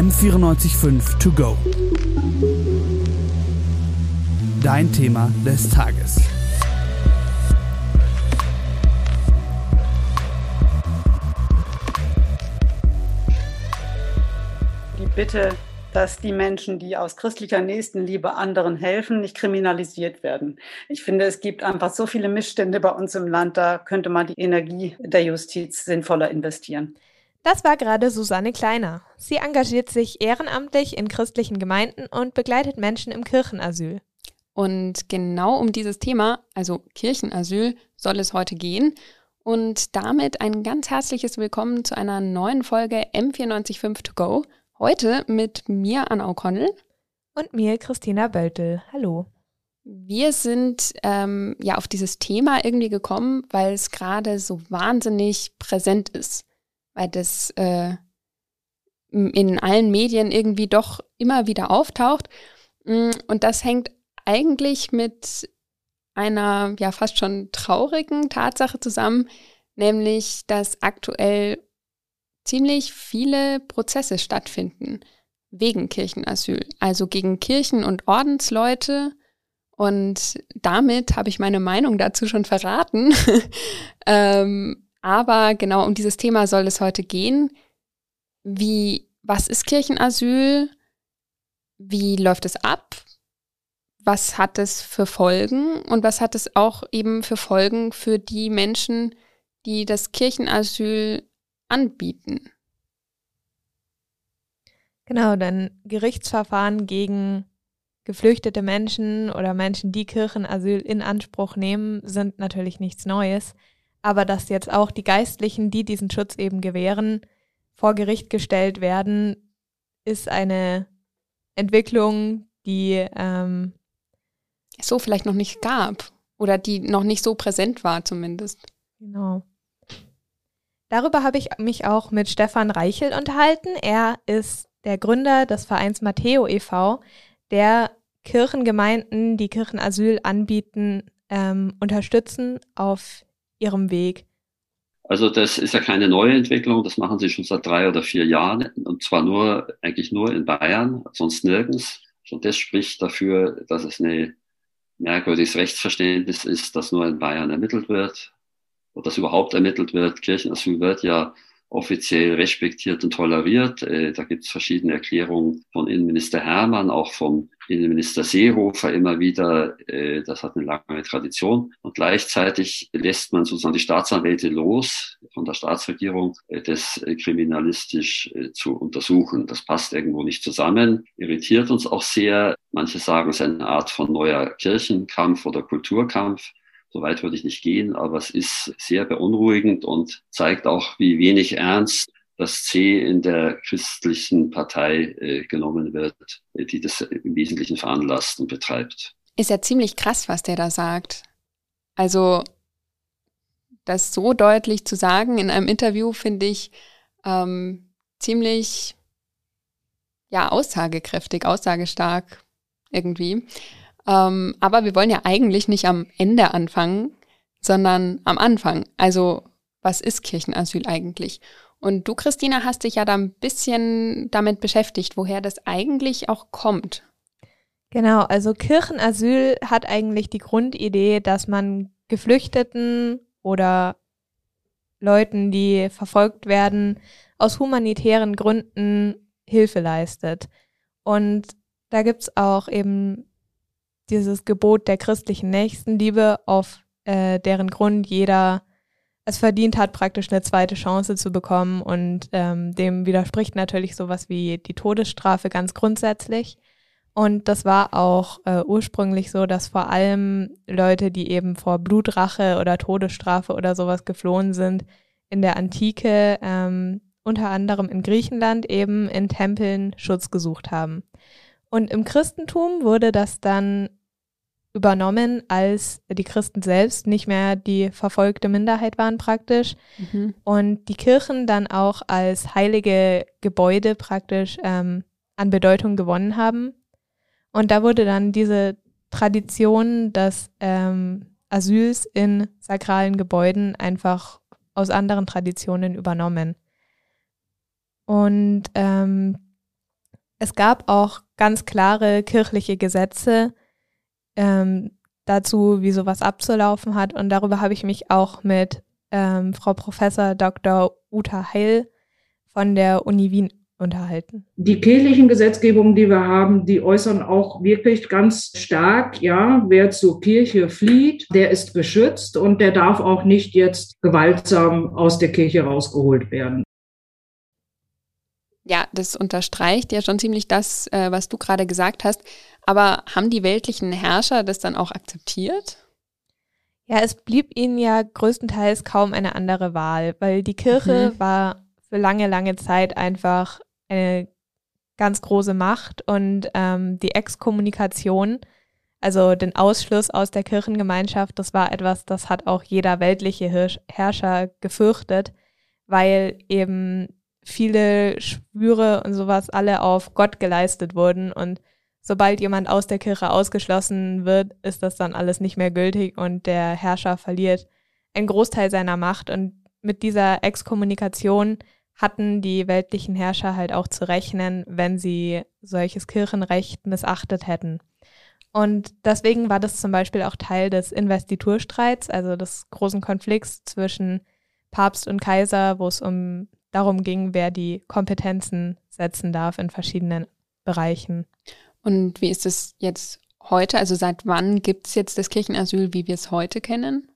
M945 To Go. Dein Thema des Tages. Die Bitte, dass die Menschen, die aus christlicher Nächstenliebe anderen helfen, nicht kriminalisiert werden. Ich finde, es gibt einfach so viele Missstände bei uns im Land, da könnte man die Energie der Justiz sinnvoller investieren. Das war gerade Susanne Kleiner. Sie engagiert sich ehrenamtlich in christlichen Gemeinden und begleitet Menschen im Kirchenasyl. Und genau um dieses Thema, also Kirchenasyl, soll es heute gehen. Und damit ein ganz herzliches Willkommen zu einer neuen Folge M945 To Go. Heute mit mir, Anna O'Connell. Und mir, Christina Böltel. Hallo. Wir sind ähm, ja auf dieses Thema irgendwie gekommen, weil es gerade so wahnsinnig präsent ist weil das äh, in allen Medien irgendwie doch immer wieder auftaucht. Mm, und das hängt eigentlich mit einer ja fast schon traurigen Tatsache zusammen, nämlich dass aktuell ziemlich viele Prozesse stattfinden wegen Kirchenasyl, also gegen Kirchen- und Ordensleute. Und damit habe ich meine Meinung dazu schon verraten. ähm, aber genau um dieses Thema soll es heute gehen. Wie, was ist Kirchenasyl? Wie läuft es ab? Was hat es für Folgen? Und was hat es auch eben für Folgen für die Menschen, die das Kirchenasyl anbieten? Genau, denn Gerichtsverfahren gegen geflüchtete Menschen oder Menschen, die Kirchenasyl in Anspruch nehmen, sind natürlich nichts Neues aber dass jetzt auch die Geistlichen, die diesen Schutz eben gewähren, vor Gericht gestellt werden, ist eine Entwicklung, die ähm, es so vielleicht noch nicht gab oder die noch nicht so präsent war zumindest. Genau. Darüber habe ich mich auch mit Stefan Reichel unterhalten. Er ist der Gründer des Vereins Matteo e.V., der Kirchengemeinden, die Kirchenasyl anbieten, ähm, unterstützen auf Ihrem Weg? Also das ist ja keine neue Entwicklung, das machen sie schon seit drei oder vier Jahren und zwar nur, eigentlich nur in Bayern, sonst nirgends. Schon das spricht dafür, dass es ein merkwürdiges Rechtsverständnis ist, dass nur in Bayern ermittelt wird oder dass überhaupt ermittelt wird. Kirchenasyl wird ja offiziell respektiert und toleriert. Äh, da gibt es verschiedene Erklärungen von Innenminister Hermann, auch vom Innenminister Seehofer immer wieder. Äh, das hat eine lange Tradition. Und gleichzeitig lässt man sozusagen die Staatsanwälte los von der Staatsregierung, äh, das kriminalistisch zu untersuchen. Das passt irgendwo nicht zusammen, irritiert uns auch sehr. Manche sagen, es ist eine Art von neuer Kirchenkampf oder Kulturkampf. So weit würde ich nicht gehen, aber es ist sehr beunruhigend und zeigt auch, wie wenig ernst das C in der christlichen Partei äh, genommen wird, äh, die das im Wesentlichen veranlasst und betreibt. Ist ja ziemlich krass, was der da sagt. Also das so deutlich zu sagen in einem Interview finde ich ähm, ziemlich ja aussagekräftig, aussagestark irgendwie. Ähm, aber wir wollen ja eigentlich nicht am Ende anfangen, sondern am Anfang. Also, was ist Kirchenasyl eigentlich? Und du, Christina, hast dich ja da ein bisschen damit beschäftigt, woher das eigentlich auch kommt. Genau, also Kirchenasyl hat eigentlich die Grundidee, dass man Geflüchteten oder Leuten, die verfolgt werden, aus humanitären Gründen Hilfe leistet. Und da gibt's auch eben dieses Gebot der christlichen Nächstenliebe, auf äh, deren Grund jeder es verdient hat, praktisch eine zweite Chance zu bekommen. Und ähm, dem widerspricht natürlich sowas wie die Todesstrafe ganz grundsätzlich. Und das war auch äh, ursprünglich so, dass vor allem Leute, die eben vor Blutrache oder Todesstrafe oder sowas geflohen sind, in der Antike, ähm, unter anderem in Griechenland, eben in Tempeln Schutz gesucht haben. Und im Christentum wurde das dann übernommen, als die Christen selbst nicht mehr die verfolgte Minderheit waren praktisch mhm. und die Kirchen dann auch als heilige Gebäude praktisch ähm, an Bedeutung gewonnen haben. Und da wurde dann diese Tradition des ähm, Asyls in sakralen Gebäuden einfach aus anderen Traditionen übernommen. Und ähm, es gab auch ganz klare kirchliche Gesetze ähm, dazu, wie sowas abzulaufen hat. Und darüber habe ich mich auch mit ähm, Frau Professor Dr. Uta Heil von der Uni Wien unterhalten. Die kirchlichen Gesetzgebungen, die wir haben, die äußern auch wirklich ganz stark, ja, wer zur Kirche flieht, der ist geschützt und der darf auch nicht jetzt gewaltsam aus der Kirche rausgeholt werden. Ja, das unterstreicht ja schon ziemlich das, äh, was du gerade gesagt hast. Aber haben die weltlichen Herrscher das dann auch akzeptiert? Ja, es blieb ihnen ja größtenteils kaum eine andere Wahl, weil die Kirche mhm. war für lange, lange Zeit einfach eine ganz große Macht und ähm, die Exkommunikation, also den Ausschluss aus der Kirchengemeinschaft, das war etwas, das hat auch jeder weltliche Herrscher gefürchtet, weil eben viele Schwüre und sowas alle auf Gott geleistet wurden und sobald jemand aus der Kirche ausgeschlossen wird, ist das dann alles nicht mehr gültig und der Herrscher verliert einen Großteil seiner Macht und mit dieser Exkommunikation hatten die weltlichen Herrscher halt auch zu rechnen, wenn sie solches Kirchenrecht missachtet hätten. Und deswegen war das zum Beispiel auch Teil des Investiturstreits, also des großen Konflikts zwischen Papst und Kaiser, wo es um darum ging, wer die Kompetenzen setzen darf in verschiedenen Bereichen. Und wie ist es jetzt heute? Also seit wann gibt es jetzt das Kirchenasyl, wie wir es heute kennen?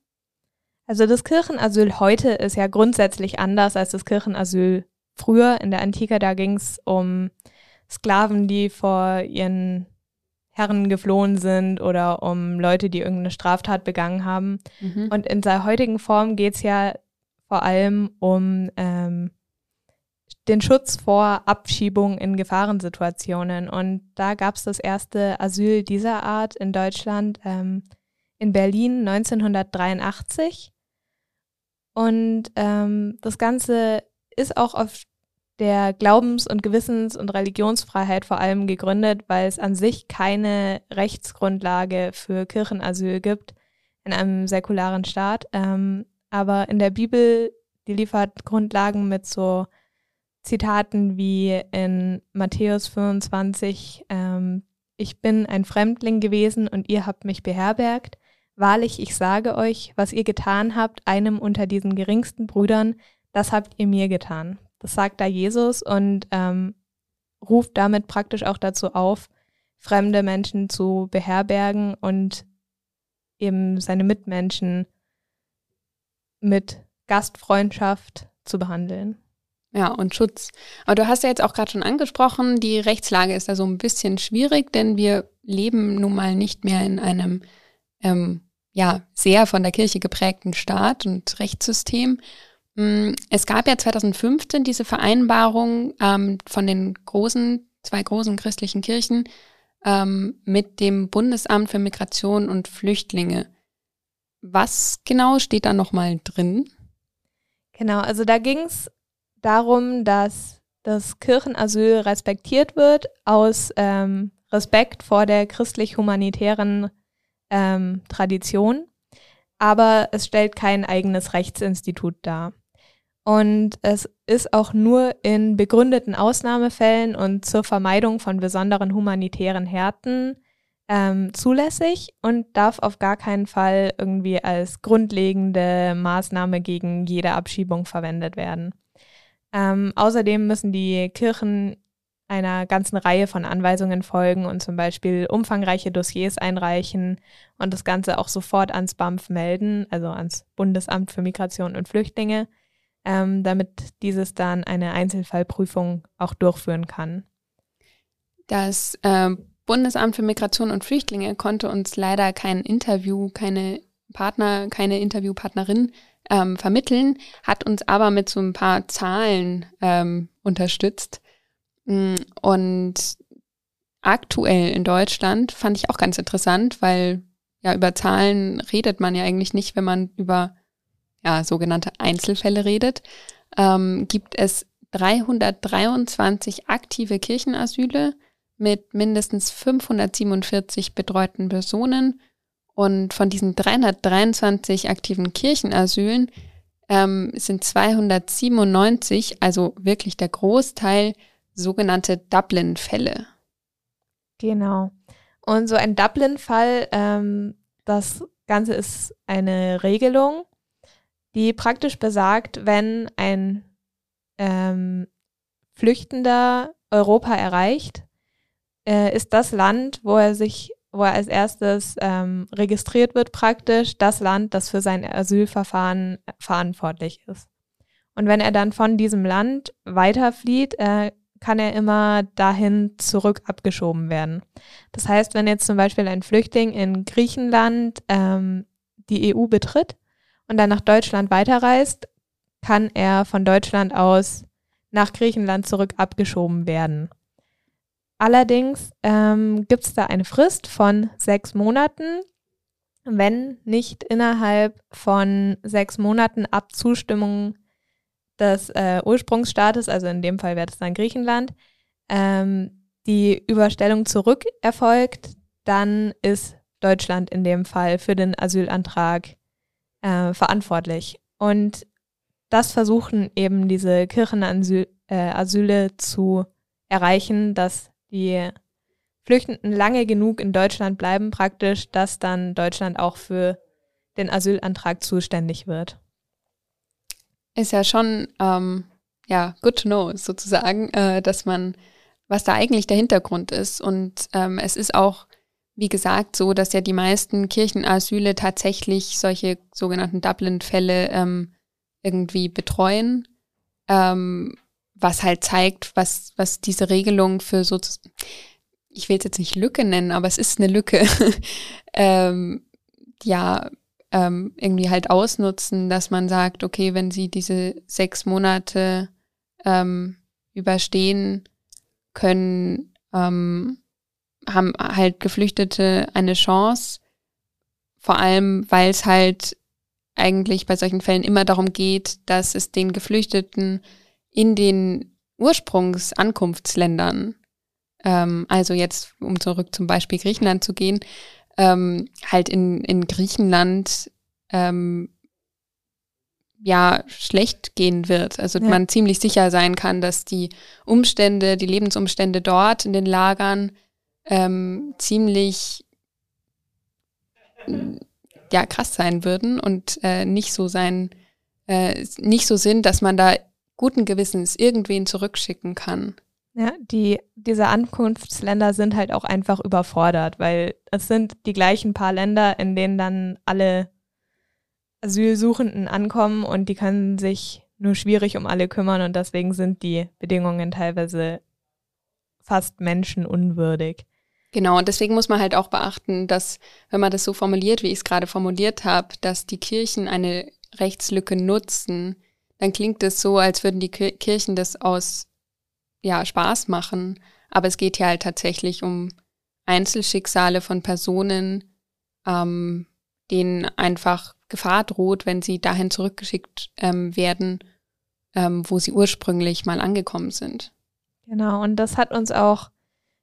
Also das Kirchenasyl heute ist ja grundsätzlich anders als das Kirchenasyl früher. In der Antike, da ging es um Sklaven, die vor ihren Herren geflohen sind oder um Leute, die irgendeine Straftat begangen haben. Mhm. Und in seiner heutigen Form geht es ja vor allem um ähm, den Schutz vor Abschiebung in Gefahrensituationen. Und da gab es das erste Asyl dieser Art in Deutschland ähm, in Berlin 1983. Und ähm, das Ganze ist auch auf der Glaubens- und Gewissens- und Religionsfreiheit vor allem gegründet, weil es an sich keine Rechtsgrundlage für Kirchenasyl gibt in einem säkularen Staat. Ähm, aber in der Bibel, die liefert Grundlagen mit so Zitaten wie in Matthäus 25, ähm, ich bin ein Fremdling gewesen und ihr habt mich beherbergt. Wahrlich, ich sage euch, was ihr getan habt, einem unter diesen geringsten Brüdern, das habt ihr mir getan. Das sagt da Jesus und ähm, ruft damit praktisch auch dazu auf, fremde Menschen zu beherbergen und eben seine Mitmenschen mit Gastfreundschaft zu behandeln. Ja, und Schutz. Aber du hast ja jetzt auch gerade schon angesprochen, die Rechtslage ist da so ein bisschen schwierig, denn wir leben nun mal nicht mehr in einem ähm, ja, sehr von der Kirche geprägten Staat und Rechtssystem. Mm, es gab ja 2015 diese Vereinbarung ähm, von den großen, zwei großen christlichen Kirchen ähm, mit dem Bundesamt für Migration und Flüchtlinge. Was genau steht da nochmal drin? Genau, also da ging es darum, dass das Kirchenasyl respektiert wird aus ähm, Respekt vor der christlich-humanitären ähm, Tradition, aber es stellt kein eigenes Rechtsinstitut dar. Und es ist auch nur in begründeten Ausnahmefällen und zur Vermeidung von besonderen humanitären Härten ähm, zulässig und darf auf gar keinen Fall irgendwie als grundlegende Maßnahme gegen jede Abschiebung verwendet werden. Ähm, außerdem müssen die Kirchen einer ganzen Reihe von Anweisungen folgen und zum Beispiel umfangreiche Dossiers einreichen und das Ganze auch sofort ans BAMF melden, also ans Bundesamt für Migration und Flüchtlinge, ähm, damit dieses dann eine Einzelfallprüfung auch durchführen kann. Das äh, Bundesamt für Migration und Flüchtlinge konnte uns leider kein Interview, keine Partner, keine Interviewpartnerin ähm, vermitteln, hat uns aber mit so ein paar Zahlen ähm, unterstützt. Mm, und aktuell in Deutschland fand ich auch ganz interessant, weil ja über Zahlen redet man ja eigentlich nicht, wenn man über ja, sogenannte Einzelfälle redet. Ähm, gibt es 323 aktive Kirchenasyle mit mindestens 547 betreuten Personen und von diesen 323 aktiven Kirchenasylen ähm, sind 297, also wirklich der Großteil, sogenannte Dublin-Fälle. Genau. Und so ein Dublin-Fall, ähm, das Ganze ist eine Regelung, die praktisch besagt, wenn ein ähm, Flüchtender Europa erreicht, äh, ist das Land, wo er sich, wo er als erstes ähm, registriert wird, praktisch das Land, das für sein Asylverfahren verantwortlich ist. Und wenn er dann von diesem Land weiterflieht, äh, kann er immer dahin zurück abgeschoben werden. Das heißt, wenn jetzt zum Beispiel ein Flüchtling in Griechenland ähm, die EU betritt und dann nach Deutschland weiterreist, kann er von Deutschland aus nach Griechenland zurück abgeschoben werden. Allerdings ähm, gibt es da eine Frist von sechs Monaten, wenn nicht innerhalb von sechs Monaten ab Zustimmung des äh, Ursprungsstaates, also in dem Fall wäre das dann Griechenland, ähm, die Überstellung zurück erfolgt, dann ist Deutschland in dem Fall für den Asylantrag äh, verantwortlich. Und das versuchen eben diese Kirchenasyle äh, zu erreichen, dass die Flüchtenden lange genug in Deutschland bleiben, praktisch, dass dann Deutschland auch für den Asylantrag zuständig wird ist ja schon, ähm, ja, good to know sozusagen, äh, dass man, was da eigentlich der Hintergrund ist. Und ähm, es ist auch, wie gesagt, so, dass ja die meisten Kirchenasyle tatsächlich solche sogenannten Dublin-Fälle ähm, irgendwie betreuen, ähm, was halt zeigt, was, was diese Regelung für so, ich will es jetzt nicht Lücke nennen, aber es ist eine Lücke, ähm, ja, ähm, irgendwie halt ausnutzen, dass man sagt, okay, wenn sie diese sechs Monate ähm, überstehen, können, ähm, haben halt Geflüchtete eine Chance, vor allem weil es halt eigentlich bei solchen Fällen immer darum geht, dass es den Geflüchteten in den Ursprungsankunftsländern, ähm, also jetzt um zurück zum Beispiel Griechenland zu gehen, ähm, halt in, in Griechenland ähm, ja schlecht gehen wird. Also ja. man ziemlich sicher sein kann, dass die Umstände, die Lebensumstände dort in den Lagern ähm, ziemlich ja krass sein würden und äh, nicht so sein, äh, nicht so sind, dass man da guten Gewissens irgendwen zurückschicken kann. Ja, die, diese Ankunftsländer sind halt auch einfach überfordert, weil es sind die gleichen paar Länder, in denen dann alle Asylsuchenden ankommen und die können sich nur schwierig um alle kümmern und deswegen sind die Bedingungen teilweise fast menschenunwürdig. Genau, und deswegen muss man halt auch beachten, dass, wenn man das so formuliert, wie ich es gerade formuliert habe, dass die Kirchen eine Rechtslücke nutzen, dann klingt es so, als würden die Kirchen das aus ja, Spaß machen. Aber es geht hier halt tatsächlich um Einzelschicksale von Personen, ähm, denen einfach Gefahr droht, wenn sie dahin zurückgeschickt ähm, werden, ähm, wo sie ursprünglich mal angekommen sind. Genau, und das hat uns auch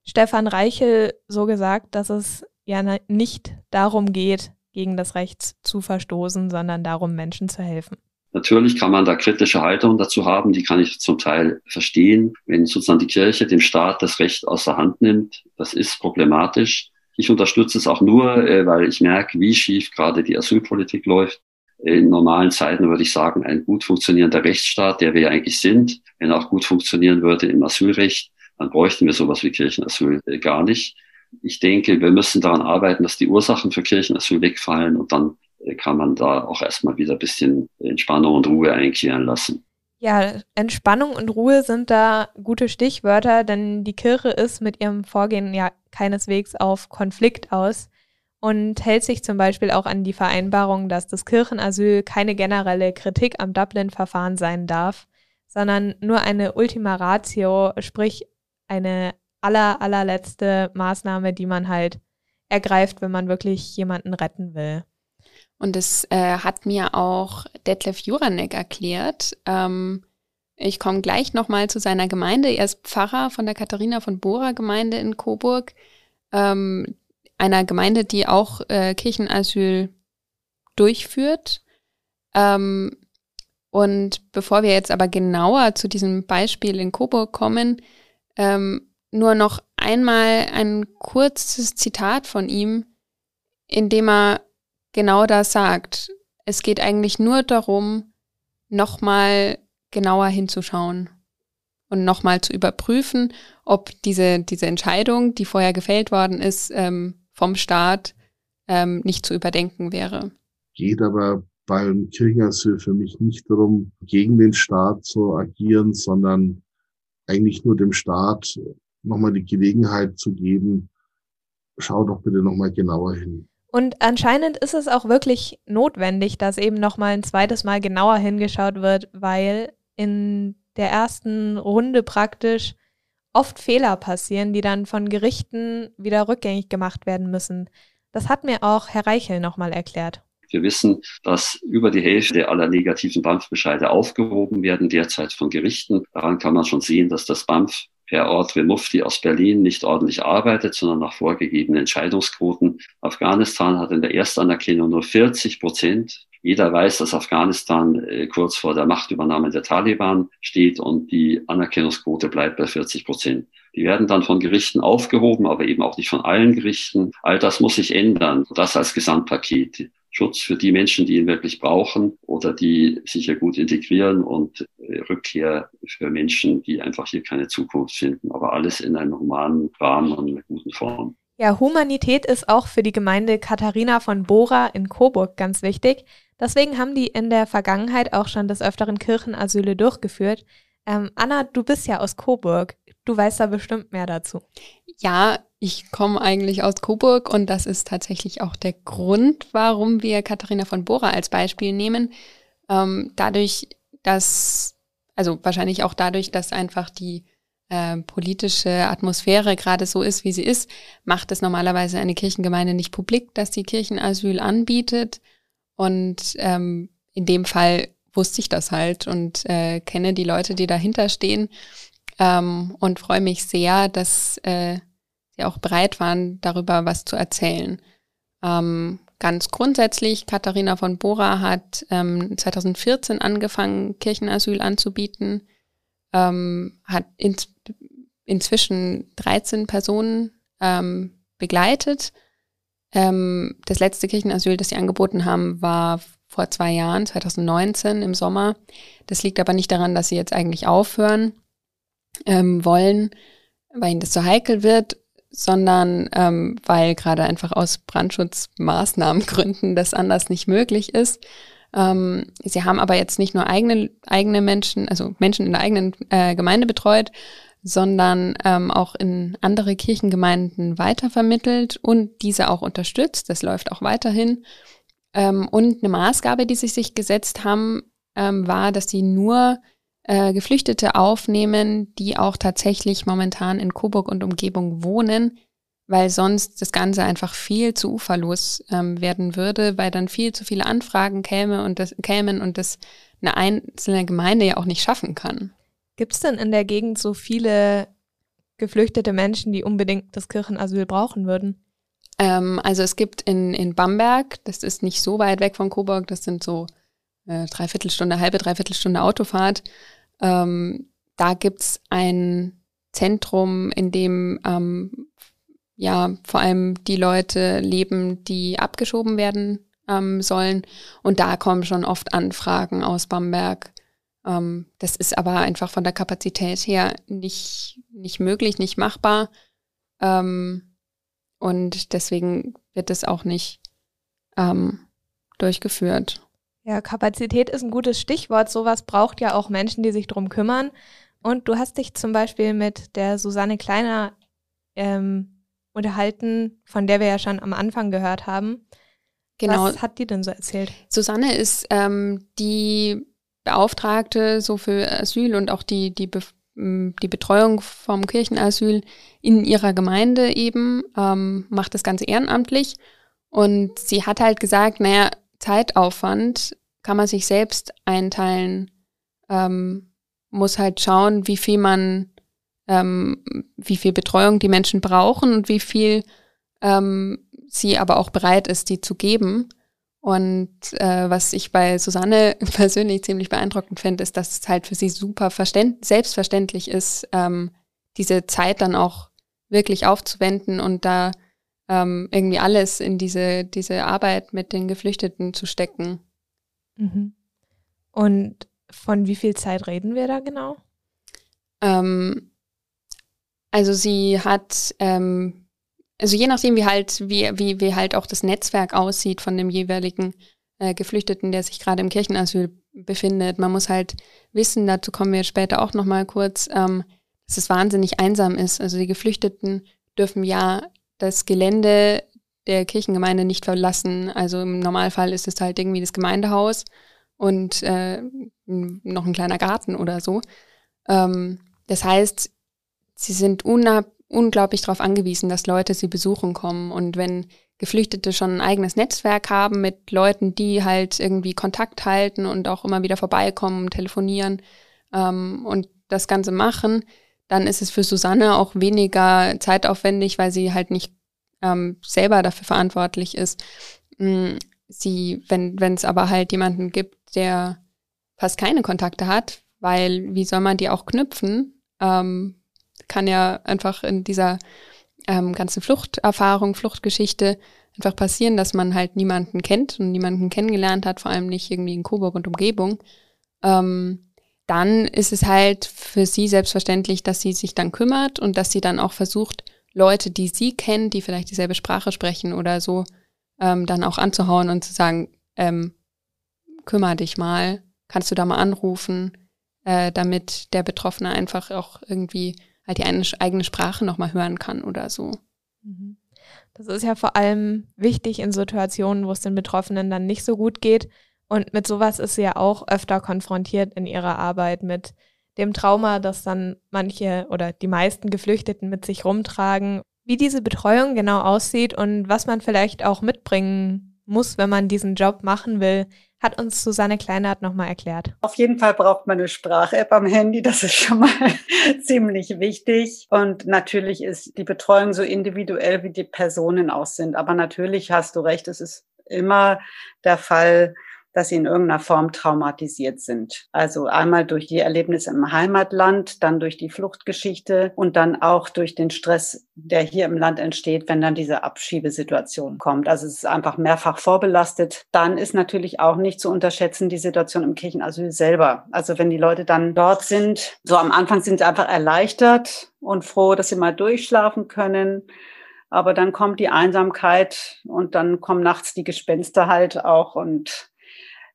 Stefan Reichel so gesagt, dass es ja nicht darum geht, gegen das Recht zu verstoßen, sondern darum, Menschen zu helfen. Natürlich kann man da kritische Haltungen dazu haben, die kann ich zum Teil verstehen. Wenn sozusagen die Kirche dem Staat das Recht aus der Hand nimmt, das ist problematisch. Ich unterstütze es auch nur, äh, weil ich merke, wie schief gerade die Asylpolitik läuft. In normalen Zeiten würde ich sagen, ein gut funktionierender Rechtsstaat, der wir ja eigentlich sind, wenn er auch gut funktionieren würde im Asylrecht, dann bräuchten wir sowas wie Kirchenasyl äh, gar nicht. Ich denke, wir müssen daran arbeiten, dass die Ursachen für Kirchenasyl wegfallen und dann kann man da auch erstmal wieder ein bisschen Entspannung und Ruhe einkehren lassen. Ja, Entspannung und Ruhe sind da gute Stichwörter, denn die Kirche ist mit ihrem Vorgehen ja keineswegs auf Konflikt aus und hält sich zum Beispiel auch an die Vereinbarung, dass das Kirchenasyl keine generelle Kritik am Dublin-Verfahren sein darf, sondern nur eine Ultima Ratio, sprich eine aller, allerletzte Maßnahme, die man halt ergreift, wenn man wirklich jemanden retten will. Und das äh, hat mir auch Detlef Juranek erklärt. Ähm, ich komme gleich nochmal zu seiner Gemeinde. Er ist Pfarrer von der Katharina von Bora Gemeinde in Coburg, ähm, einer Gemeinde, die auch äh, Kirchenasyl durchführt. Ähm, und bevor wir jetzt aber genauer zu diesem Beispiel in Coburg kommen, ähm, nur noch einmal ein kurzes Zitat von ihm, in dem er genau das sagt. Es geht eigentlich nur darum, nochmal genauer hinzuschauen und nochmal zu überprüfen, ob diese, diese Entscheidung, die vorher gefällt worden ist, ähm, vom Staat ähm, nicht zu überdenken wäre. Geht aber beim Kirchenasyl für mich nicht darum, gegen den Staat zu agieren, sondern eigentlich nur dem Staat nochmal die Gelegenheit zu geben, schau doch bitte nochmal genauer hin. Und anscheinend ist es auch wirklich notwendig, dass eben nochmal ein zweites Mal genauer hingeschaut wird, weil in der ersten Runde praktisch oft Fehler passieren, die dann von Gerichten wieder rückgängig gemacht werden müssen. Das hat mir auch Herr Reichel nochmal erklärt. Wir wissen, dass über die Hälfte aller negativen BAMF-Bescheide aufgehoben werden, derzeit von Gerichten. Daran kann man schon sehen, dass das BAMF Herr Ordre Mufti aus Berlin nicht ordentlich arbeitet, sondern nach vorgegebenen Entscheidungsquoten. Afghanistan hat in der Erstanerkennung nur 40 Prozent. Jeder weiß, dass Afghanistan äh, kurz vor der Machtübernahme der Taliban steht und die Anerkennungsquote bleibt bei 40 Prozent. Die werden dann von Gerichten aufgehoben, aber eben auch nicht von allen Gerichten. All das muss sich ändern. Das als Gesamtpaket. Schutz für die Menschen, die ihn wirklich brauchen oder die sich hier gut integrieren und äh, Rückkehr für Menschen, die einfach hier keine Zukunft finden. Aber alles in einem humanen Rahmen und einer guten Form. Ja, Humanität ist auch für die Gemeinde Katharina von Bora in Coburg ganz wichtig. Deswegen haben die in der Vergangenheit auch schon des Öfteren Kirchenasyle durchgeführt. Ähm, Anna, du bist ja aus Coburg. Du weißt da bestimmt mehr dazu. Ja, ich komme eigentlich aus Coburg und das ist tatsächlich auch der Grund, warum wir Katharina von Bora als Beispiel nehmen. Ähm, dadurch, dass, also wahrscheinlich auch dadurch, dass einfach die äh, politische Atmosphäre gerade so ist, wie sie ist, macht es normalerweise eine Kirchengemeinde nicht publik, dass sie Kirchenasyl anbietet. Und ähm, in dem Fall wusste ich das halt und äh, kenne die Leute, die dahinter stehen ähm, und freue mich sehr, dass äh, sie auch bereit waren, darüber was zu erzählen. Ähm, ganz grundsätzlich, Katharina von Bora hat ähm, 2014 angefangen, Kirchenasyl anzubieten, ähm, hat in, inzwischen 13 Personen ähm, begleitet. Ähm, das letzte Kirchenasyl, das sie angeboten haben, war vor zwei Jahren, 2019 im Sommer. Das liegt aber nicht daran, dass sie jetzt eigentlich aufhören, ähm, wollen, weil ihnen das zu heikel wird, sondern ähm, weil gerade einfach aus Brandschutzmaßnahmengründen das anders nicht möglich ist. Ähm, sie haben aber jetzt nicht nur eigene, eigene Menschen, also Menschen in der eigenen äh, Gemeinde betreut, sondern ähm, auch in andere Kirchengemeinden weitervermittelt und diese auch unterstützt. Das läuft auch weiterhin. Ähm, und eine Maßgabe, die sie sich gesetzt haben, ähm, war, dass sie nur äh, Geflüchtete aufnehmen, die auch tatsächlich momentan in Coburg und Umgebung wohnen, weil sonst das Ganze einfach viel zu uferlos ähm, werden würde, weil dann viel zu viele Anfragen käme und das, kämen und das eine einzelne Gemeinde ja auch nicht schaffen kann. Gibt es denn in der Gegend so viele geflüchtete Menschen, die unbedingt das Kirchenasyl brauchen würden? Ähm, also es gibt in, in Bamberg, das ist nicht so weit weg von Coburg, das sind so äh, Dreiviertelstunde, halbe Dreiviertelstunde Autofahrt. Ähm, da gibt's ein Zentrum, in dem ähm, ja vor allem die Leute leben, die abgeschoben werden ähm, sollen. Und da kommen schon oft Anfragen aus Bamberg. Ähm, das ist aber einfach von der Kapazität her nicht, nicht möglich, nicht machbar. Ähm, und deswegen wird es auch nicht ähm, durchgeführt. Ja, Kapazität ist ein gutes Stichwort. Sowas braucht ja auch Menschen, die sich drum kümmern. Und du hast dich zum Beispiel mit der Susanne Kleiner ähm, unterhalten, von der wir ja schon am Anfang gehört haben. Genau. Was hat die denn so erzählt? Susanne ist ähm, die Beauftragte so für Asyl und auch die, die, Be die Betreuung vom Kirchenasyl in ihrer Gemeinde eben, ähm, macht das Ganze ehrenamtlich. Und sie hat halt gesagt, naja, Zeitaufwand kann man sich selbst einteilen, ähm, muss halt schauen, wie viel man, ähm, wie viel Betreuung die Menschen brauchen und wie viel ähm, sie aber auch bereit ist, die zu geben. Und äh, was ich bei Susanne persönlich ziemlich beeindruckend finde, ist, dass es halt für sie super selbstverständlich ist, ähm, diese Zeit dann auch wirklich aufzuwenden und da ähm, irgendwie alles in diese, diese Arbeit mit den Geflüchteten zu stecken. Mhm. Und von wie viel Zeit reden wir da genau? Ähm, also sie hat, ähm, also je nachdem, wie halt, wie, wie, wie halt auch das Netzwerk aussieht von dem jeweiligen äh, Geflüchteten, der sich gerade im Kirchenasyl befindet. Man muss halt wissen, dazu kommen wir später auch nochmal kurz, ähm, dass es wahnsinnig einsam ist. Also die Geflüchteten dürfen ja das Gelände der Kirchengemeinde nicht verlassen. Also im Normalfall ist es halt irgendwie das Gemeindehaus und äh, noch ein kleiner Garten oder so. Ähm, das heißt, sie sind unglaublich darauf angewiesen, dass Leute sie besuchen kommen. Und wenn Geflüchtete schon ein eigenes Netzwerk haben mit Leuten, die halt irgendwie Kontakt halten und auch immer wieder vorbeikommen, telefonieren ähm, und das Ganze machen, dann ist es für Susanne auch weniger zeitaufwendig, weil sie halt nicht ähm, selber dafür verantwortlich ist. Mm, sie, wenn es aber halt jemanden gibt, der fast keine Kontakte hat, weil wie soll man die auch knüpfen? Ähm, kann ja einfach in dieser ähm, ganzen Fluchterfahrung, Fluchtgeschichte einfach passieren, dass man halt niemanden kennt und niemanden kennengelernt hat, vor allem nicht irgendwie in Coburg und Umgebung. Ähm, dann ist es halt für sie selbstverständlich, dass sie sich dann kümmert und dass sie dann auch versucht, Leute, die sie kennen, die vielleicht dieselbe Sprache sprechen oder so, ähm, dann auch anzuhauen und zu sagen, ähm, kümmere dich mal, kannst du da mal anrufen, äh, damit der Betroffene einfach auch irgendwie halt die eigene Sprache nochmal hören kann oder so. Mhm. Das ist ja vor allem wichtig in Situationen, wo es den Betroffenen dann nicht so gut geht, und mit sowas ist sie ja auch öfter konfrontiert in ihrer Arbeit mit dem Trauma, das dann manche oder die meisten Geflüchteten mit sich rumtragen. Wie diese Betreuung genau aussieht und was man vielleicht auch mitbringen muss, wenn man diesen Job machen will, hat uns Susanne Kleinert nochmal erklärt. Auf jeden Fall braucht man eine Sprach-App am Handy, das ist schon mal ziemlich wichtig. Und natürlich ist die Betreuung so individuell, wie die Personen auch sind. Aber natürlich hast du recht, es ist immer der Fall, dass sie in irgendeiner Form traumatisiert sind. Also einmal durch die Erlebnisse im Heimatland, dann durch die Fluchtgeschichte und dann auch durch den Stress, der hier im Land entsteht, wenn dann diese Abschiebesituation kommt. Also es ist einfach mehrfach vorbelastet. Dann ist natürlich auch nicht zu unterschätzen die Situation im Kirchenasyl selber. Also wenn die Leute dann dort sind, so am Anfang sind sie einfach erleichtert und froh, dass sie mal durchschlafen können. Aber dann kommt die Einsamkeit und dann kommen nachts die Gespenster halt auch und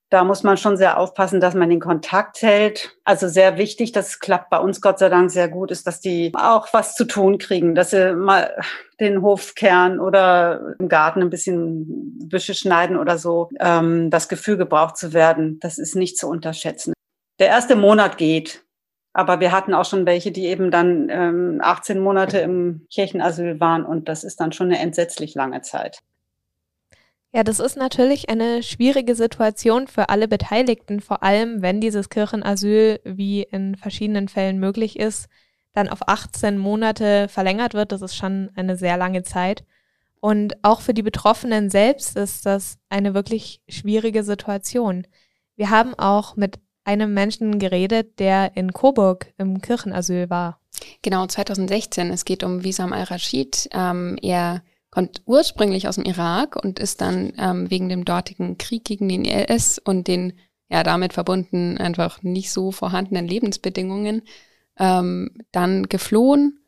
da muss man schon sehr aufpassen, dass man den Kontakt hält. Also sehr wichtig, das klappt bei uns Gott sei Dank sehr gut, ist, dass die auch was zu tun kriegen, dass sie mal den Hof kehren oder im Garten ein bisschen Büsche schneiden oder so. Ähm, das Gefühl, gebraucht zu werden, das ist nicht zu unterschätzen. Der erste Monat geht. Aber wir hatten auch schon welche, die eben dann ähm, 18 Monate im Kirchenasyl waren und das ist dann schon eine entsetzlich lange Zeit. Ja, das ist natürlich eine schwierige Situation für alle Beteiligten, vor allem wenn dieses Kirchenasyl, wie in verschiedenen Fällen möglich ist, dann auf 18 Monate verlängert wird. Das ist schon eine sehr lange Zeit. Und auch für die Betroffenen selbst ist das eine wirklich schwierige Situation. Wir haben auch mit einem Menschen geredet, der in Coburg im Kirchenasyl war. Genau, 2016. Es geht um Wisam al-Rashid. Ähm, er kommt ursprünglich aus dem Irak und ist dann ähm, wegen dem dortigen Krieg gegen den IS und den ja damit verbunden einfach nicht so vorhandenen Lebensbedingungen ähm, dann geflohen.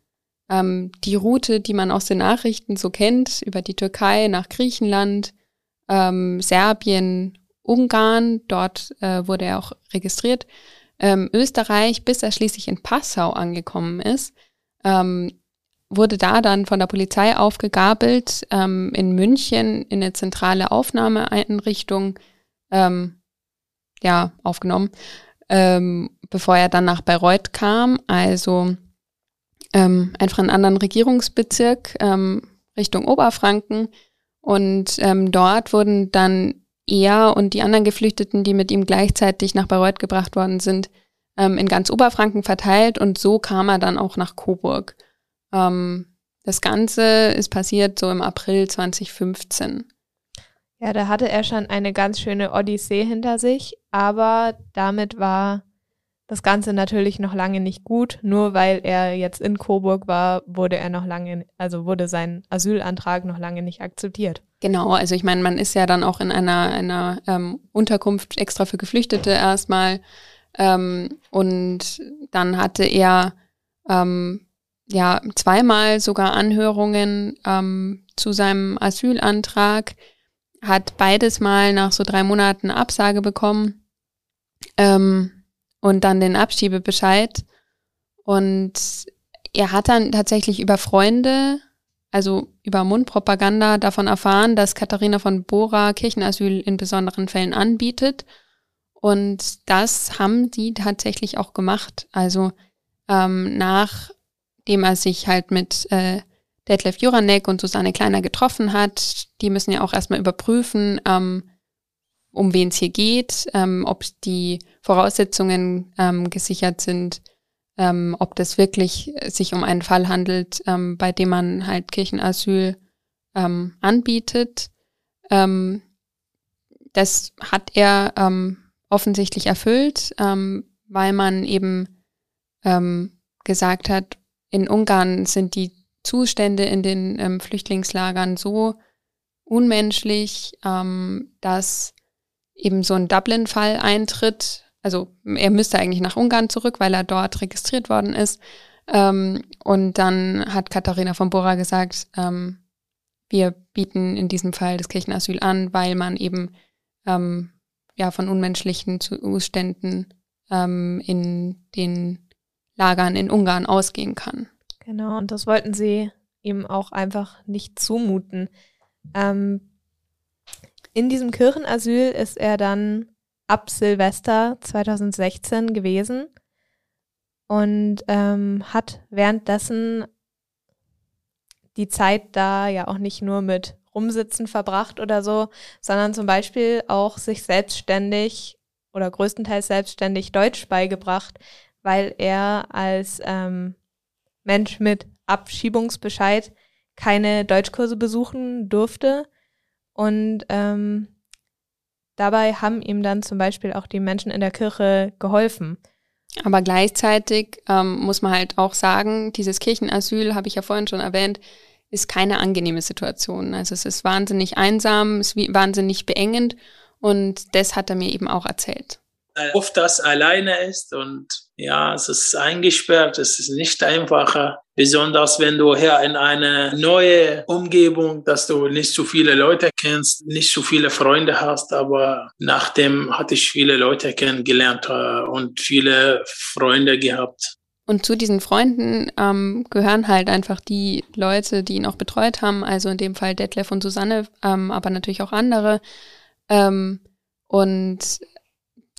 Ähm, die Route, die man aus den Nachrichten so kennt, über die Türkei nach Griechenland, ähm, Serbien, Ungarn, dort äh, wurde er auch registriert, ähm, Österreich, bis er schließlich in Passau angekommen ist. Ähm, wurde da dann von der Polizei aufgegabelt, ähm, in München in eine zentrale Aufnahmeeinrichtung ähm, ja, aufgenommen, ähm, bevor er dann nach Bayreuth kam, also ähm, einfach einen anderen Regierungsbezirk ähm, Richtung Oberfranken. Und ähm, dort wurden dann er und die anderen Geflüchteten, die mit ihm gleichzeitig nach Bayreuth gebracht worden sind, in ganz Oberfranken verteilt und so kam er dann auch nach Coburg. Ähm, das Ganze ist passiert so im April 2015. Ja, da hatte er schon eine ganz schöne Odyssee hinter sich, aber damit war das Ganze natürlich noch lange nicht gut. Nur weil er jetzt in Coburg war, wurde er noch lange, also wurde sein Asylantrag noch lange nicht akzeptiert. Genau, also ich meine, man ist ja dann auch in einer, einer ähm, Unterkunft extra für Geflüchtete erstmal. Ähm, und dann hatte er ähm, ja zweimal sogar Anhörungen ähm, zu seinem Asylantrag, hat beides mal nach so drei Monaten Absage bekommen. Ähm, und dann den Abschiebebescheid. Und er hat dann tatsächlich über Freunde, also über Mundpropaganda davon erfahren, dass Katharina von Bora Kirchenasyl in besonderen Fällen anbietet. Und das haben die tatsächlich auch gemacht. Also ähm, nachdem er sich halt mit äh, Detlef Juranek und Susanne Kleiner getroffen hat, die müssen ja auch erstmal überprüfen, ähm, um wen es hier geht, ähm, ob die Voraussetzungen ähm, gesichert sind, ähm, ob das wirklich sich um einen Fall handelt, ähm, bei dem man halt Kirchenasyl ähm, anbietet. Ähm, das hat er ähm, offensichtlich erfüllt, ähm, weil man eben ähm, gesagt hat, in Ungarn sind die Zustände in den ähm, Flüchtlingslagern so unmenschlich, ähm, dass eben so ein Dublin-Fall eintritt. Also er müsste eigentlich nach Ungarn zurück, weil er dort registriert worden ist. Ähm, und dann hat Katharina von Bora gesagt, ähm, wir bieten in diesem Fall das Kirchenasyl an, weil man eben ähm, ja von unmenschlichen Zuständen ähm, in den Lagern in Ungarn ausgehen kann. Genau, und das wollten sie ihm auch einfach nicht zumuten. Ähm, in diesem Kirchenasyl ist er dann ab Silvester 2016 gewesen und ähm, hat währenddessen die Zeit da ja auch nicht nur mit Rumsitzen verbracht oder so, sondern zum Beispiel auch sich selbstständig oder größtenteils selbstständig Deutsch beigebracht, weil er als ähm, Mensch mit Abschiebungsbescheid keine Deutschkurse besuchen durfte und ähm, dabei haben ihm dann zum Beispiel auch die Menschen in der Kirche geholfen. Aber gleichzeitig ähm, muss man halt auch sagen, dieses Kirchenasyl, habe ich ja vorhin schon erwähnt, ist keine angenehme Situation. Also es ist wahnsinnig einsam, es ist wahnsinnig beengend und das hat er mir eben auch erzählt. Oft das alleine ist und ja, es ist eingesperrt, es ist nicht einfacher. Besonders wenn du hier in eine neue Umgebung, dass du nicht so viele Leute kennst, nicht so viele Freunde hast, aber nachdem hatte ich viele Leute kennengelernt äh, und viele Freunde gehabt. Und zu diesen Freunden ähm, gehören halt einfach die Leute, die ihn auch betreut haben, also in dem Fall Detlef und Susanne, ähm, aber natürlich auch andere. Ähm, und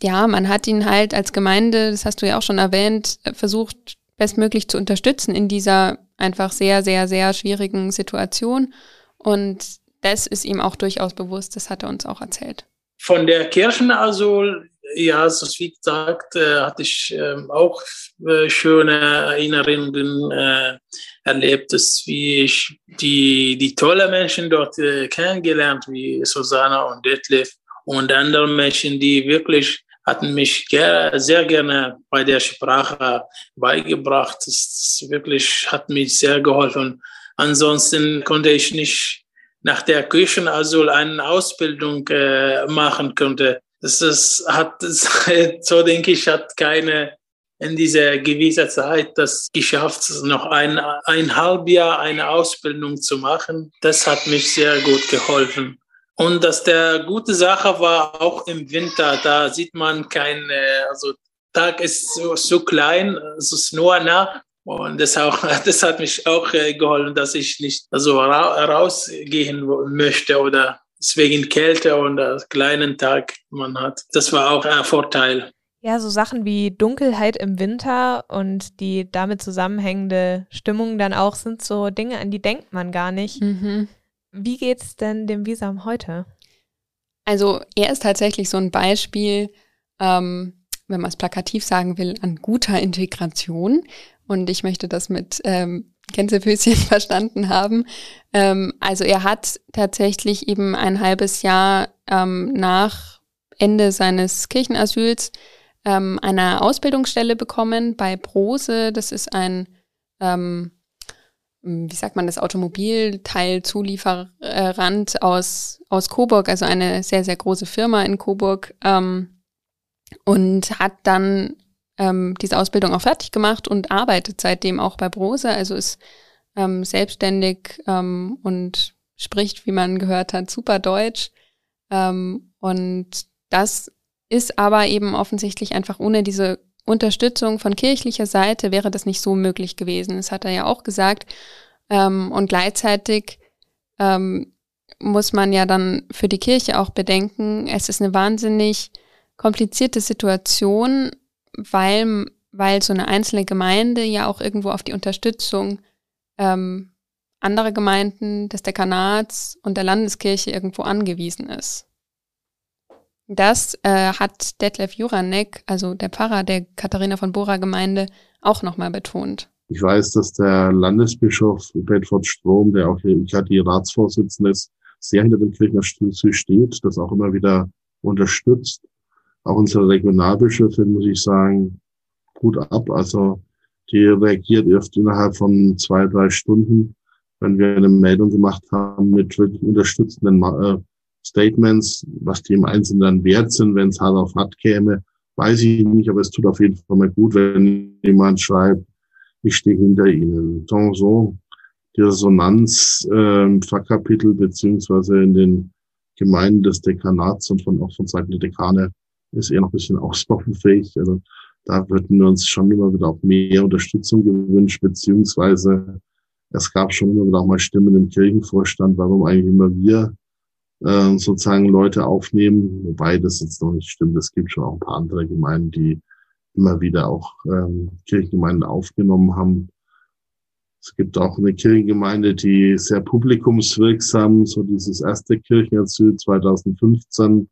ja, man hat ihn halt als Gemeinde, das hast du ja auch schon erwähnt, versucht bestmöglich zu unterstützen in dieser einfach sehr, sehr, sehr schwierigen Situation. Und das ist ihm auch durchaus bewusst, das hat er uns auch erzählt. Von der Kirchenasyl, ja, so wie gesagt, äh, hatte ich äh, auch äh, schöne Erinnerungen äh, erlebt, dass wie ich die, die tolle Menschen dort kennengelernt, wie Susanna und Detlef und andere Menschen, die wirklich hatten mich sehr gerne bei der Sprache beigebracht. Das wirklich hat mich sehr geholfen. Ansonsten konnte ich nicht nach der Küchenasyl eine Ausbildung äh, machen konnte. Das ist, hat, so denke ich, hat keine in dieser gewissen Zeit das geschafft, noch ein, ein halb Jahr eine Ausbildung zu machen. Das hat mich sehr gut geholfen. Und dass der gute Sache war, auch im Winter, da sieht man kein, also Tag ist so, so klein, es ist nur Nacht. Und das, auch, das hat mich auch äh, geholfen, dass ich nicht so rausgehen möchte oder wegen Kälte und kleinen Tag man hat. Das war auch ein Vorteil. Ja, so Sachen wie Dunkelheit im Winter und die damit zusammenhängende Stimmung dann auch sind so Dinge, an die denkt man gar nicht. Mhm. Wie geht es denn dem Visam heute? Also er ist tatsächlich so ein Beispiel, ähm, wenn man es plakativ sagen will, an guter Integration. Und ich möchte das mit ähm, Gänsefüßchen verstanden haben. Ähm, also er hat tatsächlich eben ein halbes Jahr ähm, nach Ende seines Kirchenasyls ähm, eine Ausbildungsstelle bekommen bei Brose. Das ist ein, ähm, wie sagt man das, Automobilteilzulieferant aus, aus Coburg, also eine sehr, sehr große Firma in Coburg. Ähm, und hat dann ähm, diese Ausbildung auch fertig gemacht und arbeitet seitdem auch bei Brose, also ist ähm, selbstständig ähm, und spricht, wie man gehört hat, super Deutsch. Ähm, und das ist aber eben offensichtlich einfach ohne diese Unterstützung von kirchlicher Seite wäre das nicht so möglich gewesen. Das hat er ja auch gesagt. Ähm, und gleichzeitig ähm, muss man ja dann für die Kirche auch bedenken, es ist eine wahnsinnig komplizierte Situation, weil, weil so eine einzelne Gemeinde ja auch irgendwo auf die Unterstützung ähm, anderer Gemeinden, des Dekanats und der Landeskirche irgendwo angewiesen ist. Das äh, hat Detlef Juranek, also der Pfarrer der Katharina von Bora Gemeinde, auch nochmal betont. Ich weiß, dass der Landesbischof Bedford Strom, der auch hier die Ratsvorsitzende ist, sehr hinter dem Kirchenasyl steht, das auch immer wieder unterstützt. Auch unsere Regionalbischöfin, muss ich sagen, gut ab. Also die reagiert erst innerhalb von zwei, drei Stunden, wenn wir eine Meldung gemacht haben mit wirklich unterstützenden äh, Statements, was die im Einzelnen dann wert sind, wenn es hart auf hart käme, weiß ich nicht, aber es tut auf jeden Fall mal gut, wenn jemand schreibt, ich stehe hinter Ihnen. Donc so, die Resonanz äh, Fachkapitel beziehungsweise in den Gemeinden des Dekanats und von, auch von Seiten der Dekane ist eher noch ein bisschen ausbaufähig. Also da würden wir uns schon immer wieder auch mehr Unterstützung gewünscht, beziehungsweise es gab schon immer wieder auch mal Stimmen im Kirchenvorstand, warum eigentlich immer wir äh, sozusagen Leute aufnehmen, wobei das jetzt noch nicht stimmt. Es gibt schon auch ein paar andere Gemeinden, die immer wieder auch ähm, Kirchengemeinden aufgenommen haben. Es gibt auch eine Kirchengemeinde, die sehr publikumswirksam, so dieses erste Kirchenasyl 2015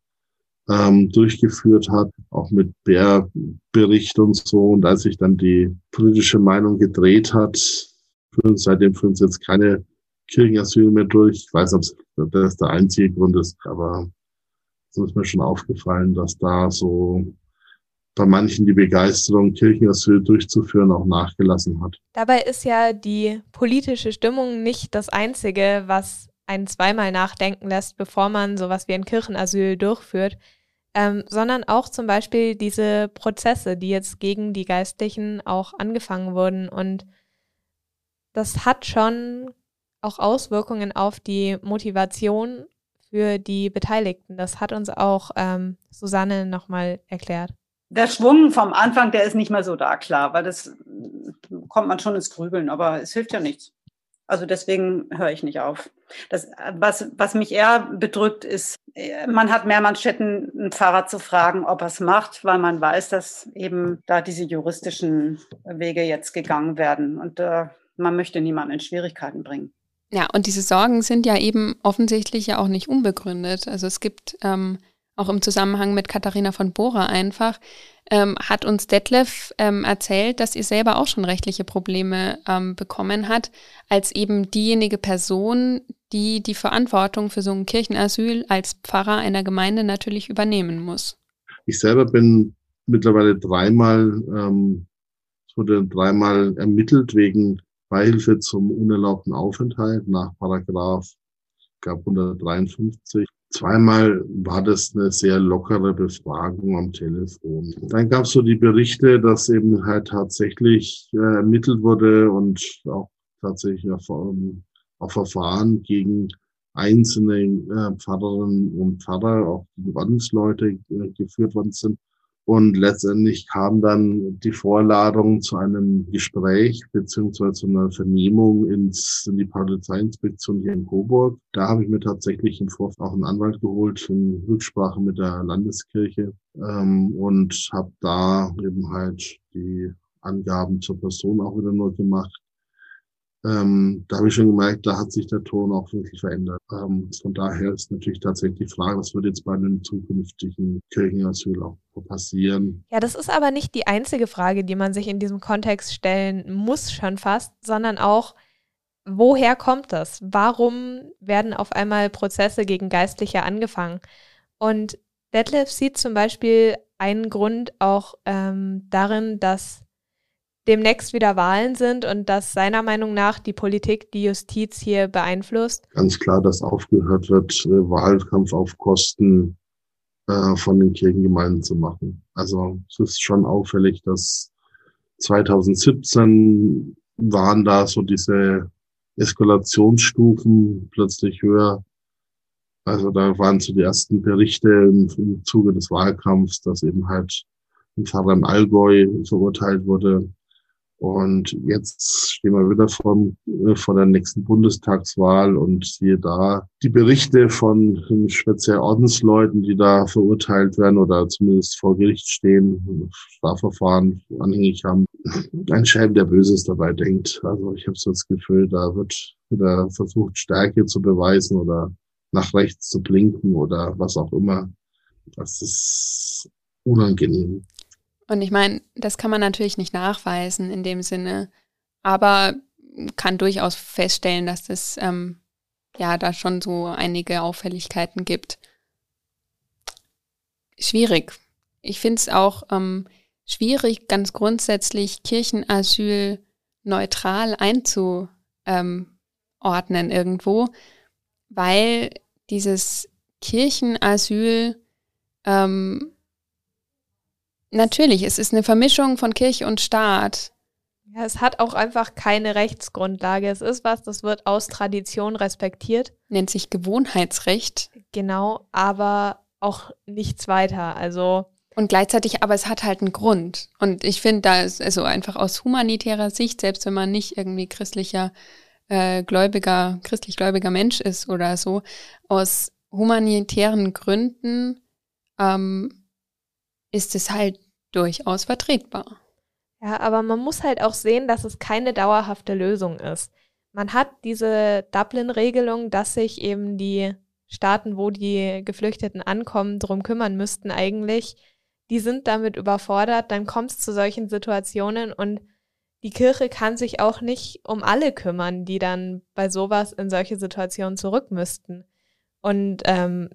ähm, durchgeführt hat, auch mit Bär-Bericht und so. Und als sich dann die politische Meinung gedreht hat, seitdem führen sie jetzt keine Kirchenasyl mehr durch. Ich weiß, ob das der einzige Grund ist, aber so ist mir schon aufgefallen, dass da so bei manchen die Begeisterung, Kirchenasyl durchzuführen, auch nachgelassen hat. Dabei ist ja die politische Stimmung nicht das Einzige, was einen zweimal nachdenken lässt, bevor man sowas wie ein Kirchenasyl durchführt ähm, sondern auch zum Beispiel diese Prozesse, die jetzt gegen die Geistlichen auch angefangen wurden. Und das hat schon auch Auswirkungen auf die Motivation für die Beteiligten. Das hat uns auch ähm, Susanne nochmal erklärt. Der Schwung vom Anfang, der ist nicht mehr so da, klar, weil das kommt man schon ins Grübeln, aber es hilft ja nichts. Also deswegen höre ich nicht auf. Das, was, was mich eher bedrückt, ist, man hat mehr Manschetten, einen Pfarrer zu fragen, ob er es macht, weil man weiß, dass eben da diese juristischen Wege jetzt gegangen werden. Und äh, man möchte niemanden in Schwierigkeiten bringen. Ja, und diese Sorgen sind ja eben offensichtlich ja auch nicht unbegründet. Also es gibt ähm, auch im Zusammenhang mit Katharina von Bora einfach, ähm, hat uns Detlef ähm, erzählt, dass ihr selber auch schon rechtliche Probleme ähm, bekommen hat, als eben diejenige Person, die die Verantwortung für so ein Kirchenasyl als Pfarrer einer Gemeinde natürlich übernehmen muss. Ich selber bin mittlerweile dreimal, ähm, wurde dreimal ermittelt wegen Beihilfe zum unerlaubten Aufenthalt nach Paragraph gab 153 Zweimal war das eine sehr lockere Befragung am Telefon. Dann gab es so die Berichte, dass eben halt tatsächlich äh, ermittelt wurde und auch tatsächlich auf, auf Verfahren gegen einzelne äh, Pfarrerinnen und Pfarrer, auch die Ordensleute äh, geführt worden sind. Und letztendlich kam dann die Vorladung zu einem Gespräch beziehungsweise zu einer Vernehmung ins, in die Polizeiinspektion hier in Coburg. Da habe ich mir tatsächlich im Vorfeld auch einen Anwalt geholt in Rücksprache mit der Landeskirche ähm, und habe da eben halt die Angaben zur Person auch wieder nur gemacht ähm, da habe ich schon gemerkt, da hat sich der Ton auch wirklich verändert. Ähm, von daher ist natürlich tatsächlich die Frage, was wird jetzt bei einem zukünftigen Kirchenasyl auch passieren. Ja, das ist aber nicht die einzige Frage, die man sich in diesem Kontext stellen muss, schon fast, sondern auch, woher kommt das? Warum werden auf einmal Prozesse gegen Geistliche angefangen? Und Detlef sieht zum Beispiel ein Grund auch ähm, darin, dass demnächst wieder Wahlen sind und dass seiner Meinung nach die Politik die Justiz hier beeinflusst? Ganz klar, dass aufgehört wird, äh, Wahlkampf auf Kosten äh, von den Kirchengemeinden zu machen. Also es ist schon auffällig, dass 2017 waren da so diese Eskalationsstufen plötzlich höher. Also da waren so die ersten Berichte im, im Zuge des Wahlkampfs, dass eben halt ein Pfarrer im Allgäu verurteilt wurde, und jetzt stehen wir wieder vor, äh, vor der nächsten Bundestagswahl und siehe da die Berichte von speziell Ordensleuten, die da verurteilt werden oder zumindest vor Gericht stehen, Strafverfahren anhängig haben. Ein Schelm, der Böses dabei denkt. Also ich habe so das Gefühl, da wird wieder versucht, Stärke zu beweisen oder nach rechts zu blinken oder was auch immer. Das ist unangenehm. Und ich meine, das kann man natürlich nicht nachweisen in dem Sinne, aber kann durchaus feststellen, dass es ähm, ja da schon so einige Auffälligkeiten gibt. Schwierig. Ich finde es auch ähm, schwierig, ganz grundsätzlich Kirchenasyl neutral einzuordnen irgendwo, weil dieses Kirchenasyl ähm, Natürlich, es ist eine Vermischung von Kirche und Staat. Ja, es hat auch einfach keine Rechtsgrundlage. Es ist was, das wird aus Tradition respektiert. Nennt sich Gewohnheitsrecht. Genau, aber auch nichts weiter. Also. Und gleichzeitig, aber es hat halt einen Grund. Und ich finde, da ist also einfach aus humanitärer Sicht, selbst wenn man nicht irgendwie christlicher, äh, gläubiger, christlich gläubiger Mensch ist oder so, aus humanitären Gründen ähm, ist es halt durchaus vertretbar. Ja, aber man muss halt auch sehen, dass es keine dauerhafte Lösung ist. Man hat diese Dublin-Regelung, dass sich eben die Staaten, wo die Geflüchteten ankommen, drum kümmern müssten eigentlich. Die sind damit überfordert, dann kommt es zu solchen Situationen und die Kirche kann sich auch nicht um alle kümmern, die dann bei sowas in solche Situationen zurück müssten. Und ähm,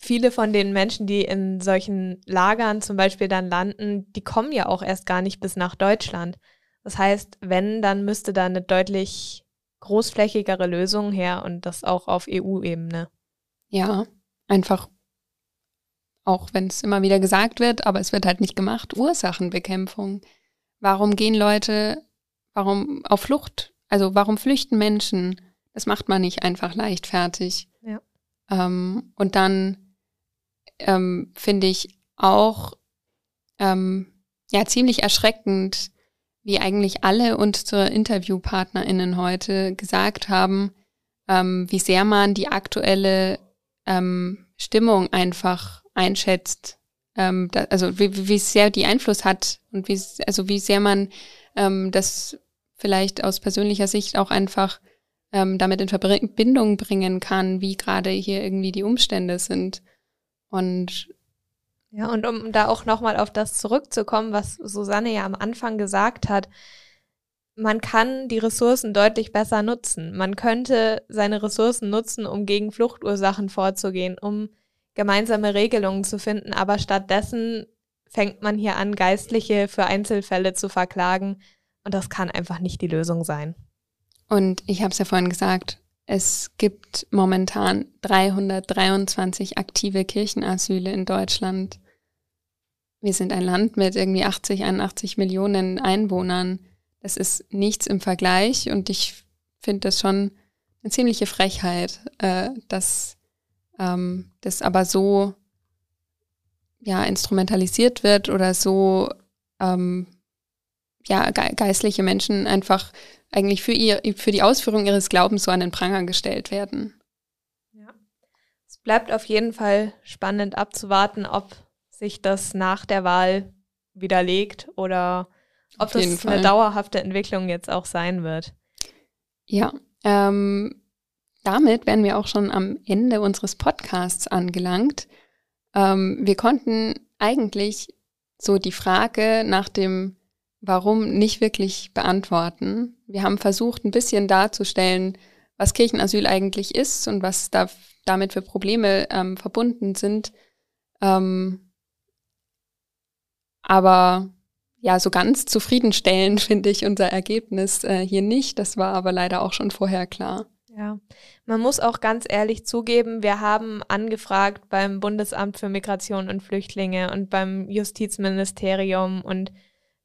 viele von den Menschen, die in solchen Lagern zum Beispiel dann landen, die kommen ja auch erst gar nicht bis nach Deutschland. Das heißt, wenn, dann müsste da eine deutlich großflächigere Lösung her und das auch auf EU-Ebene. Ja, einfach auch wenn es immer wieder gesagt wird, aber es wird halt nicht gemacht, Ursachenbekämpfung. Warum gehen Leute, warum auf Flucht? Also warum flüchten Menschen? Das macht man nicht einfach leichtfertig. Ja. Ähm, und dann ähm, finde ich auch ähm, ja ziemlich erschreckend, wie eigentlich alle unsere InterviewpartnerInnen heute gesagt haben, ähm, wie sehr man die aktuelle ähm, Stimmung einfach einschätzt. Ähm, da, also wie, wie sehr die Einfluss hat und wie, also wie sehr man ähm, das vielleicht aus persönlicher Sicht auch einfach ähm, damit in Verbindung bringen kann, wie gerade hier irgendwie die Umstände sind. Und ja, und um da auch nochmal auf das zurückzukommen, was Susanne ja am Anfang gesagt hat, man kann die Ressourcen deutlich besser nutzen. Man könnte seine Ressourcen nutzen, um gegen Fluchtursachen vorzugehen, um gemeinsame Regelungen zu finden, aber stattdessen fängt man hier an, Geistliche für Einzelfälle zu verklagen und das kann einfach nicht die Lösung sein. Und ich habe es ja vorhin gesagt, es gibt momentan 323 aktive Kirchenasyle in Deutschland. Wir sind ein Land mit irgendwie 80, 81 Millionen Einwohnern. Das ist nichts im Vergleich und ich finde das schon eine ziemliche Frechheit, äh, dass ähm, das aber so ja instrumentalisiert wird oder so ähm, ja ge geistliche Menschen einfach eigentlich für, ihr, für die Ausführung ihres Glaubens so an den Pranger gestellt werden. Ja. Es bleibt auf jeden Fall spannend abzuwarten, ob sich das nach der Wahl widerlegt oder ob auf das eine dauerhafte Entwicklung jetzt auch sein wird. Ja, ähm, damit wären wir auch schon am Ende unseres Podcasts angelangt. Ähm, wir konnten eigentlich so die Frage nach dem Warum nicht wirklich beantworten. Wir haben versucht, ein bisschen darzustellen, was Kirchenasyl eigentlich ist und was da damit für Probleme ähm, verbunden sind. Ähm, Aber ja, so ganz zufriedenstellend finde ich unser Ergebnis äh, hier nicht. Das war aber leider auch schon vorher klar. Ja, man muss auch ganz ehrlich zugeben, wir haben angefragt beim Bundesamt für Migration und Flüchtlinge und beim Justizministerium und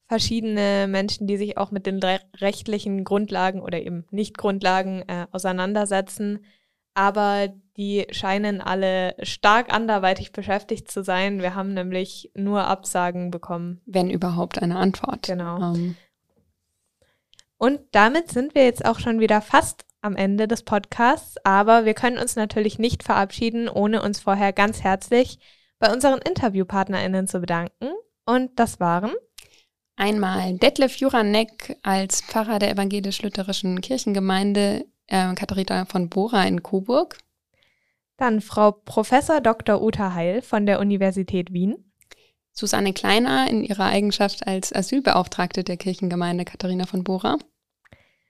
verschiedene Menschen, die sich auch mit den rechtlichen Grundlagen oder eben nicht Grundlagen äh, auseinandersetzen. Aber die scheinen alle stark anderweitig beschäftigt zu sein. Wir haben nämlich nur Absagen bekommen. Wenn überhaupt eine Antwort. Genau. Ähm. Und damit sind wir jetzt auch schon wieder fast am Ende des Podcasts, aber wir können uns natürlich nicht verabschieden, ohne uns vorher ganz herzlich bei unseren InterviewpartnerInnen zu bedanken. Und das waren einmal Detlef Juranek als Pfarrer der evangelisch-lutherischen Kirchengemeinde äh, Katharina von Bora in Coburg. Dann Frau Professor Dr. Uta Heil von der Universität Wien. Susanne Kleiner in ihrer Eigenschaft als Asylbeauftragte der Kirchengemeinde Katharina von Bora.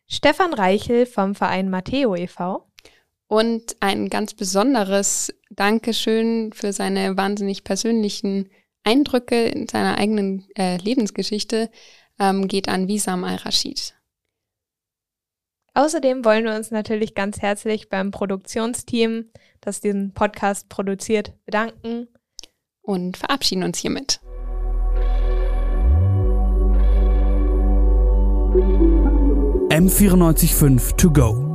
Stefan Reichel vom Verein Matteo e.V. Und ein ganz besonderes Dankeschön für seine wahnsinnig persönlichen Eindrücke in seiner eigenen äh, Lebensgeschichte ähm, geht an Wisam al-Rashid. Außerdem wollen wir uns natürlich ganz herzlich beim Produktionsteam, das diesen Podcast produziert, bedanken. Und verabschieden uns hiermit. M945 to go.